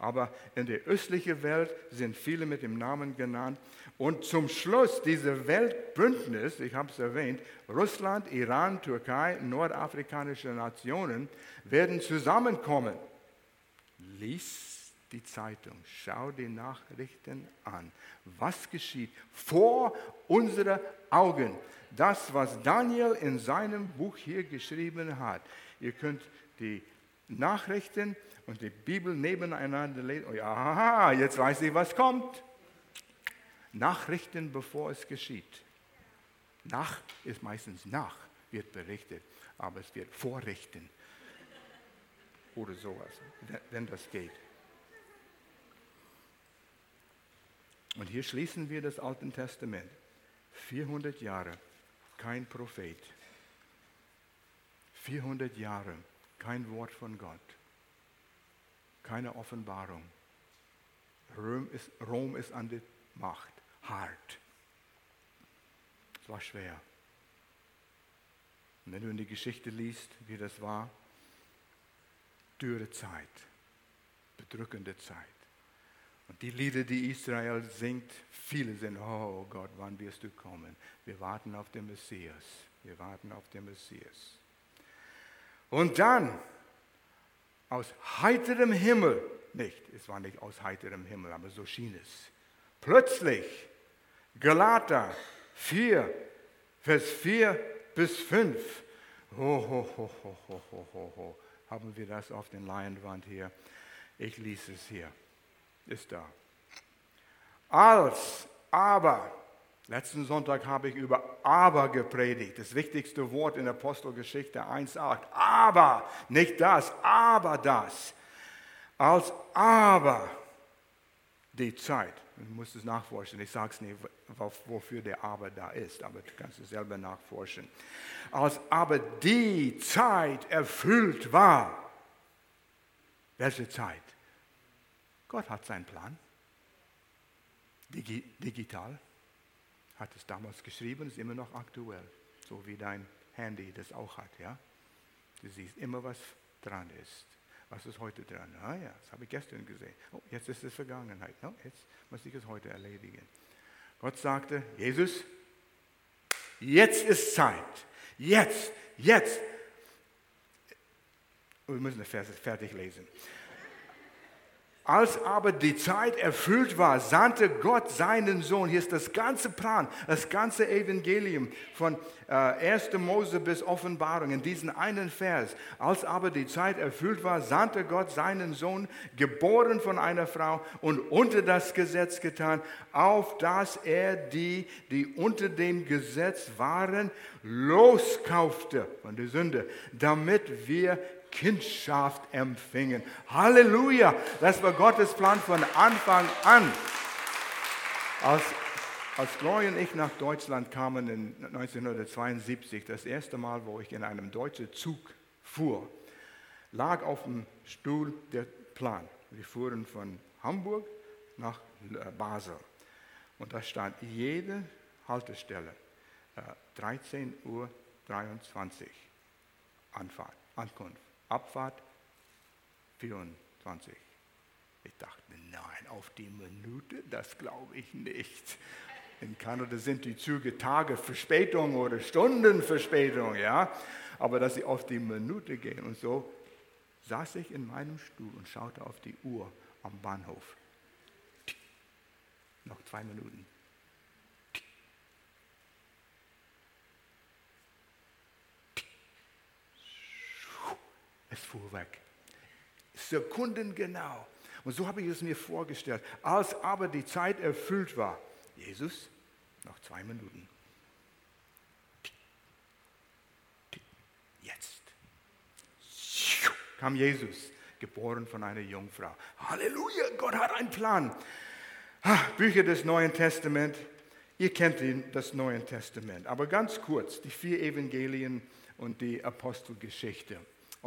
Aber in der östlichen Welt sind viele mit dem Namen genannt. Und zum Schluss diese Weltbündnis, ich habe es erwähnt, Russland, Iran, Türkei, nordafrikanische Nationen werden zusammenkommen. Lies die Zeitung, schau die Nachrichten an. Was geschieht vor unseren Augen? Das, was Daniel in seinem Buch hier geschrieben hat. Ihr könnt die Nachrichten und die Bibel nebeneinander lesen. Oh ja, jetzt weiß ich, was kommt. Nachrichten, bevor es geschieht. Nach ist meistens nach, wird berichtet, aber es wird vorrichten. Oder sowas, wenn das geht. Und hier schließen wir das Alte Testament. 400 Jahre, kein Prophet. 400 Jahre, kein Wort von Gott. Keine Offenbarung. Rom ist, Rom ist an der Macht. Hart. Es war schwer. Und wenn du in die Geschichte liest, wie das war, dürre Zeit, bedrückende Zeit. Und die Lieder, die Israel singt, viele sind, oh Gott, wann wirst du kommen? Wir warten auf den Messias. Wir warten auf den Messias. Und dann, aus heiterem Himmel, nicht, es war nicht aus heiterem Himmel, aber so schien es. Plötzlich, Galater 4, Vers 4 bis 5. Ho, ho, ho, ho, ho, ho, ho. Haben wir das auf den Leinwand hier? Ich lese es hier ist da. Als aber, letzten Sonntag habe ich über aber gepredigt, das wichtigste Wort in Apostelgeschichte 1.8. Aber, nicht das, aber das. Als aber die Zeit, du musst es nachforschen, ich sage es nicht, wofür der aber da ist, aber du kannst es selber nachforschen. Als aber die Zeit erfüllt war, welche Zeit? Gott hat seinen Plan. Digital hat es damals geschrieben, ist immer noch aktuell, so wie dein Handy das auch hat. Ja? Du siehst immer, was dran ist. Was ist heute dran? Ah ja, das habe ich gestern gesehen. Oh, jetzt ist es Vergangenheit. No, jetzt muss ich es heute erledigen. Gott sagte, Jesus, Jetzt ist Zeit. Jetzt, jetzt. Wir müssen das fertig lesen. Als aber die Zeit erfüllt war, sandte Gott seinen Sohn. Hier ist das ganze Plan, das ganze Evangelium von äh, 1. Mose bis Offenbarung in diesen einen Vers. Als aber die Zeit erfüllt war, sandte Gott seinen Sohn, geboren von einer Frau und unter das Gesetz getan, auf dass er die, die unter dem Gesetz waren, loskaufte von der Sünde, damit wir Kindschaft empfingen. Halleluja! Das war Gottes Plan von Anfang an. Als, als Gloria und ich nach Deutschland kamen in 1972, das erste Mal, wo ich in einem deutschen Zug fuhr, lag auf dem Stuhl der Plan. Wir fuhren von Hamburg nach äh, Basel. Und da stand jede Haltestelle, äh, 13.23 Uhr Anfahrt, Ankunft. Abfahrt 24. Ich dachte nein, auf die Minute, das glaube ich nicht. In Kanada sind die Züge Tage Verspätung oder Stunden Verspätung, ja. Aber dass sie auf die Minute gehen und so saß ich in meinem Stuhl und schaute auf die Uhr am Bahnhof. Noch zwei Minuten. Es fuhr weg. Sekundengenau. Und so habe ich es mir vorgestellt. Als aber die Zeit erfüllt war, Jesus, noch zwei Minuten. Jetzt kam Jesus, geboren von einer Jungfrau. Halleluja, Gott hat einen Plan. Bücher des Neuen Testaments. Ihr kennt das Neue Testament. Aber ganz kurz, die vier Evangelien und die Apostelgeschichte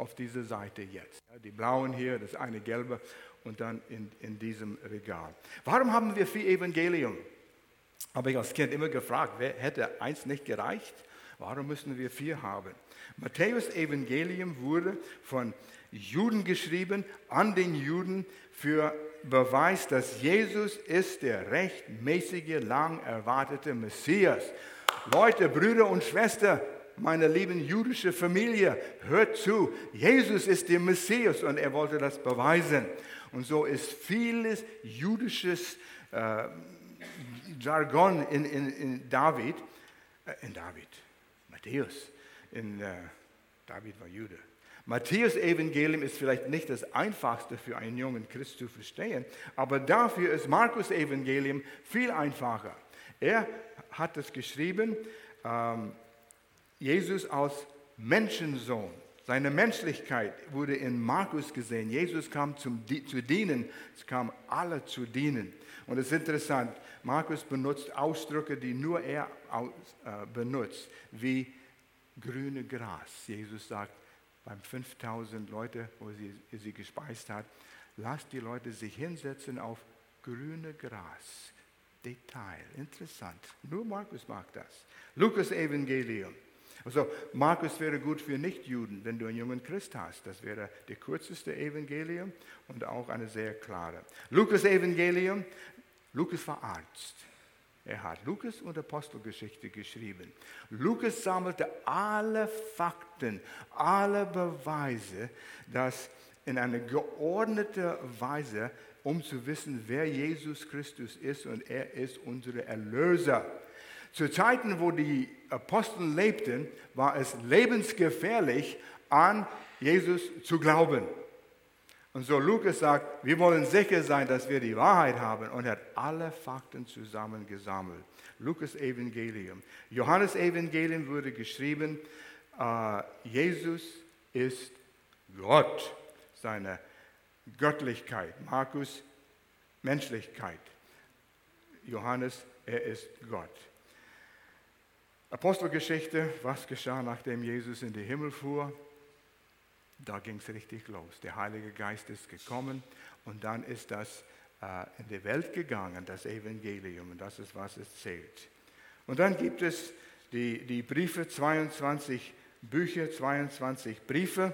auf dieser Seite jetzt. Die blauen hier, das eine gelbe und dann in, in diesem Regal. Warum haben wir vier Evangelium? Habe ich als Kind immer gefragt, wer hätte eins nicht gereicht? Warum müssen wir vier haben? Matthäus Evangelium wurde von Juden geschrieben, an den Juden für Beweis, dass Jesus ist der rechtmäßige, lang erwartete Messias. Leute, Brüder und Schwestern, meine lieben jüdische Familie, hört zu, Jesus ist der Messias und er wollte das beweisen. Und so ist vieles jüdisches äh, Jargon in, in, in David, äh, in David, Matthäus, in äh, David war Jude. Matthäus Evangelium ist vielleicht nicht das einfachste für einen jungen Christ zu verstehen, aber dafür ist Markus Evangelium viel einfacher. Er hat es geschrieben, ähm, Jesus als Menschensohn. Seine Menschlichkeit wurde in Markus gesehen. Jesus kam zum, zu dienen, es kam alle zu dienen. Und es ist interessant, Markus benutzt Ausdrücke, die nur er äh, benutzt, wie grüne Gras. Jesus sagt beim 5000 Leute, wo sie, sie gespeist hat, lasst die Leute sich hinsetzen auf grüne Gras. Detail, interessant. Nur Markus mag das. Lukas Evangelium. Also Markus wäre gut für Nichtjuden, wenn du einen jungen Christ hast. Das wäre der kürzeste Evangelium und auch eine sehr klare. Lukas Evangelium, Lukas war Arzt. Er hat Lukas und Apostelgeschichte geschrieben. Lukas sammelte alle Fakten, alle Beweise, dass in einer geordneten Weise, um zu wissen, wer Jesus Christus ist und er ist unser Erlöser. Zu Zeiten, wo die Apostel lebten, war es lebensgefährlich, an Jesus zu glauben. Und so Lukas sagt, wir wollen sicher sein, dass wir die Wahrheit haben und er hat alle Fakten zusammengesammelt. Lukas Evangelium. Johannes Evangelium wurde geschrieben, äh, Jesus ist Gott, seine Göttlichkeit. Markus Menschlichkeit. Johannes, er ist Gott. Apostelgeschichte, was geschah, nachdem Jesus in den Himmel fuhr? Da ging es richtig los. Der Heilige Geist ist gekommen und dann ist das äh, in die Welt gegangen, das Evangelium. Und das ist, was es zählt. Und dann gibt es die, die Briefe, 22 Bücher, 22 Briefe.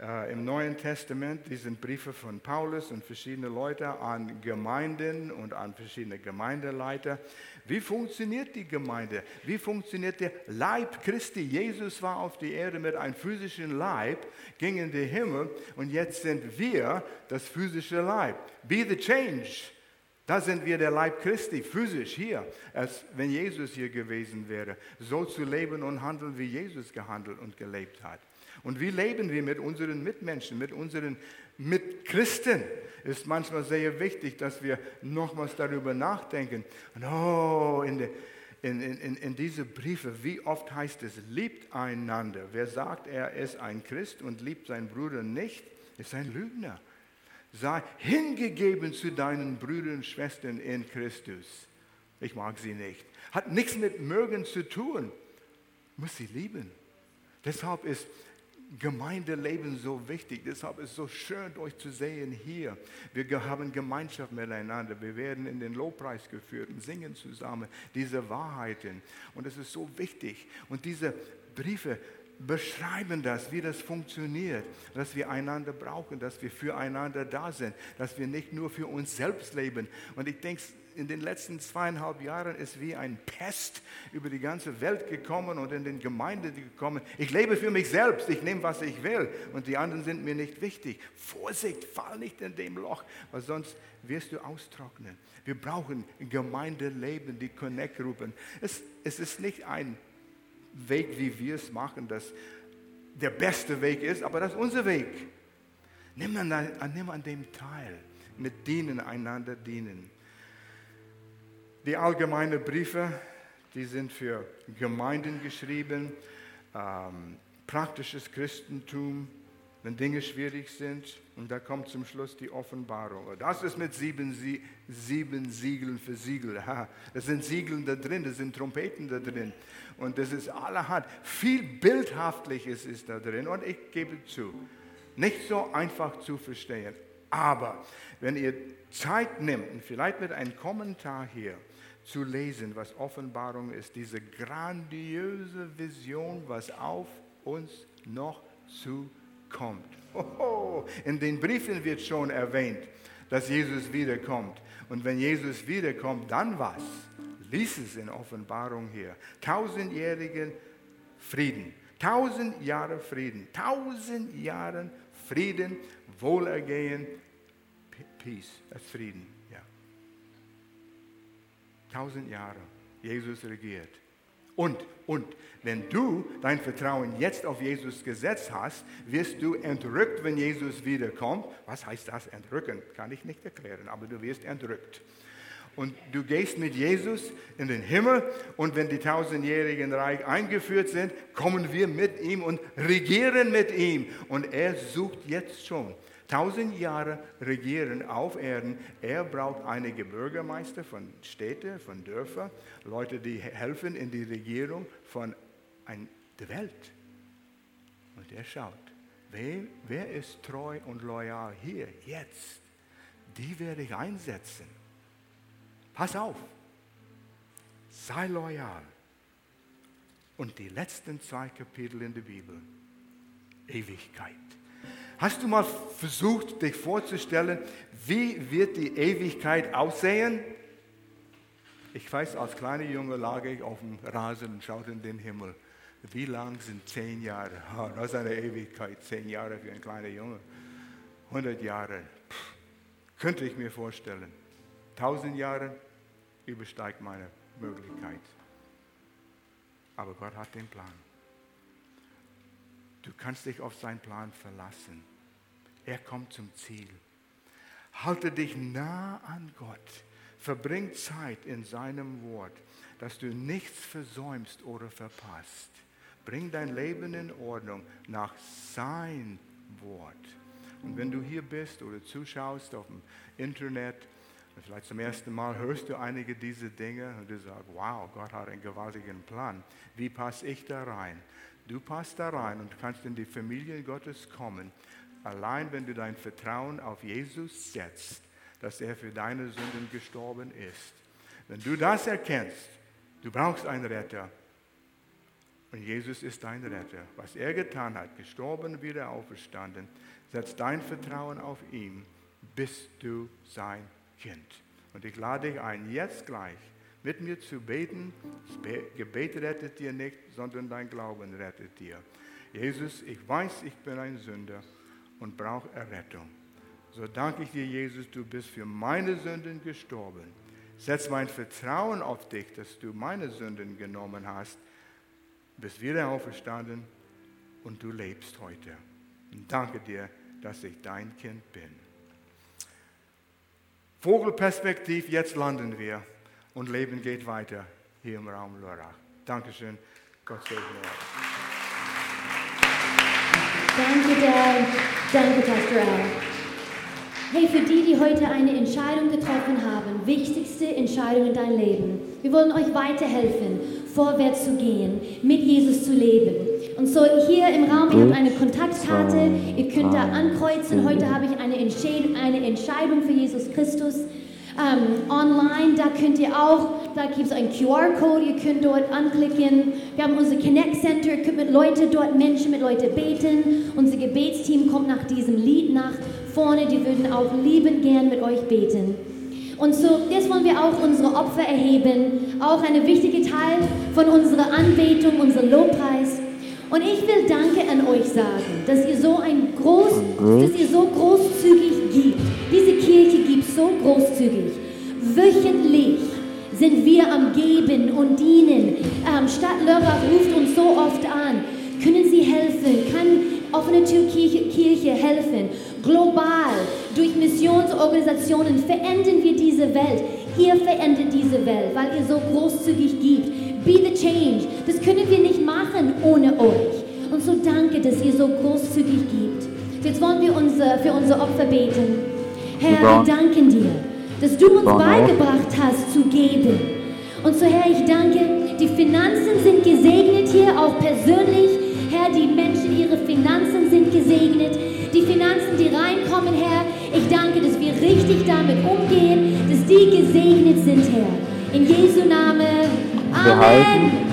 Äh, im Neuen Testament, die sind Briefe von Paulus und verschiedene Leute an Gemeinden und an verschiedene Gemeindeleiter. Wie funktioniert die Gemeinde? Wie funktioniert der Leib Christi? Jesus war auf die Erde mit einem physischen Leib, ging in den Himmel und jetzt sind wir das physische Leib. Be the change. Da sind wir der Leib Christi, physisch hier, als wenn Jesus hier gewesen wäre, so zu leben und handeln, wie Jesus gehandelt und gelebt hat. Und wie leben wir mit unseren Mitmenschen, mit unseren Mitchristen? Ist manchmal sehr wichtig, dass wir nochmals darüber nachdenken. Und oh, in, de, in, in, in diese Briefe, wie oft heißt es, liebt einander. Wer sagt, er ist ein Christ und liebt seinen Bruder nicht, ist ein Lügner. Sei hingegeben zu deinen Brüdern und Schwestern in Christus. Ich mag sie nicht. Hat nichts mit mögen zu tun. Muss sie lieben. Deshalb ist Gemeindeleben so wichtig. Deshalb ist es so schön, euch zu sehen hier. Wir haben Gemeinschaft miteinander. Wir werden in den Lobpreis geführt und singen zusammen diese Wahrheiten. Und es ist so wichtig. Und diese Briefe beschreiben das, wie das funktioniert, dass wir einander brauchen, dass wir füreinander da sind, dass wir nicht nur für uns selbst leben. Und ich denke, in den letzten zweieinhalb Jahren ist wie ein Pest über die ganze Welt gekommen und in den Gemeinden gekommen. Ich lebe für mich selbst, ich nehme, was ich will und die anderen sind mir nicht wichtig. Vorsicht, fall nicht in dem Loch, weil sonst wirst du austrocknen. Wir brauchen Gemeindeleben, die Connect-Gruppen. Es, es ist nicht ein Weg, wie wir es machen, das der beste Weg ist, aber das ist unser Weg. Nimm an, nimm an dem teil, mit dienen, einander dienen. Die allgemeinen Briefe, die sind für Gemeinden geschrieben, ähm, praktisches Christentum, wenn Dinge schwierig sind. Und da kommt zum Schluss die Offenbarung. Das ist mit sieben, Sie sieben Siegeln versiegelt. Das sind Siegeln da drin, das sind Trompeten da drin. Und das ist allerhand. Viel Bildhaftliches ist da drin. Und ich gebe zu, nicht so einfach zu verstehen. Aber wenn ihr Zeit nimmt, und vielleicht mit einem Kommentar hier, zu lesen, was Offenbarung ist, diese grandiose Vision, was auf uns noch zukommt kommt. Oho, in den Briefen wird schon erwähnt, dass Jesus wiederkommt. Und wenn Jesus wiederkommt, dann was? Lies es in Offenbarung hier. Tausendjährigen Frieden. Tausend Jahre Frieden. Tausend Jahre Frieden, Wohlergehen, Peace, das Frieden. Tausend Jahre. Jesus regiert. Und, und, wenn du dein Vertrauen jetzt auf Jesus gesetzt hast, wirst du entrückt, wenn Jesus wiederkommt. Was heißt das, entrücken? Kann ich nicht erklären, aber du wirst entrückt. Und du gehst mit Jesus in den Himmel und wenn die tausendjährigen Reich eingeführt sind, kommen wir mit ihm und regieren mit ihm. Und er sucht jetzt schon tausend Jahre regieren auf Erden. Er braucht einige Bürgermeister von Städten, von Dörfern, Leute, die helfen in die Regierung von der Welt. Und er schaut, wer, wer ist treu und loyal hier, jetzt? Die werde ich einsetzen. Pass auf, sei loyal. Und die letzten zwei Kapitel in der Bibel, Ewigkeit. Hast du mal versucht, dich vorzustellen, wie wird die Ewigkeit aussehen? Ich weiß, als kleiner Junge lag ich auf dem Rasen und schaute in den Himmel. Wie lang sind zehn Jahre? Oh, das ist eine Ewigkeit, zehn Jahre für einen kleinen Junge. 100 Jahre, Pff, könnte ich mir vorstellen. 1000 Jahre übersteigt meine Möglichkeit. Aber Gott hat den Plan. Du kannst dich auf seinen Plan verlassen. Er kommt zum Ziel. Halte dich nah an Gott. Verbring Zeit in seinem Wort, dass du nichts versäumst oder verpasst. Bring dein Leben in Ordnung nach sein Wort. Und wenn du hier bist oder zuschaust auf dem Internet, vielleicht zum ersten Mal hörst du einige dieser Dinge und du sagst, wow, Gott hat einen gewaltigen Plan. Wie passe ich da rein? Du passt da rein und kannst in die Familie Gottes kommen, allein wenn du dein Vertrauen auf Jesus setzt, dass er für deine Sünden gestorben ist. Wenn du das erkennst, du brauchst einen Retter, Und Jesus ist dein Retter. Was er getan hat, gestorben, wieder auferstanden, setz dein Vertrauen auf ihn, bist du sein Kind. Und ich lade dich ein, jetzt gleich mit mir zu beten. Das Gebet rettet dir nicht, sondern dein Glauben rettet dir. Jesus, ich weiß, ich bin ein Sünder und brauche Errettung. So danke ich dir, Jesus, du bist für meine Sünden gestorben. Setz mein Vertrauen auf dich, dass du meine Sünden genommen hast, bist wieder auferstanden und du lebst heute. Und danke dir, dass ich dein Kind bin. Vogelperspektiv, jetzt landen wir und Leben geht weiter hier im Raum Lörrach. Dankeschön. Gott segne euch. Danke, Dad. Danke, Pastor Al. Hey, für die, die heute eine Entscheidung getroffen haben, wichtigste Entscheidung in deinem Leben. Wir wollen euch weiterhelfen, vorwärts zu gehen, mit Jesus zu leben. Und so hier im Raum, ihr habt eine Kontaktkarte, ihr könnt da ankreuzen. Heute habe ich eine, eine Entscheidung für Jesus Christus ähm, online, da könnt ihr auch, da gibt es einen QR-Code, ihr könnt dort anklicken. Wir haben unser Connect Center, ihr könnt mit Leuten dort, Menschen mit Leuten beten. Unser Gebetsteam kommt nach diesem Lied nach vorne, die würden auch lieben gern mit euch beten. Und so, jetzt wollen wir auch unsere Opfer erheben, auch eine wichtige Teil von unserer Anbetung, unser Lobpreis. Und ich will Danke an euch sagen, dass ihr so ein groß, dass ihr so großzügig gibt. Diese Kirche gibt so großzügig. Wöchentlich sind wir am Geben und Dienen. Ähm, Stadt Lörrach ruft uns so oft an. Können Sie helfen? Kann offene Türkirche Kirche helfen? Global, durch Missionsorganisationen verändern wir diese Welt. Ihr verändert diese Welt, weil ihr so großzügig gibt. Be the change. Das können wir nicht machen ohne euch. Und so danke, dass ihr so großzügig gibt. Jetzt wollen wir unser, für unser Opfer beten. Herr, wir danken dir, dass du uns beigebracht hast zu geben. Und so, Herr, ich danke, die Finanzen sind gesegnet hier, auch persönlich. Herr, die Menschen, ihre Finanzen sind gesegnet. Die Finanzen, die reinkommen, Herr, ich danke, dass wir richtig damit umgehen, dass die gesegnet sind, Herr. In Jesu Namen. Amen.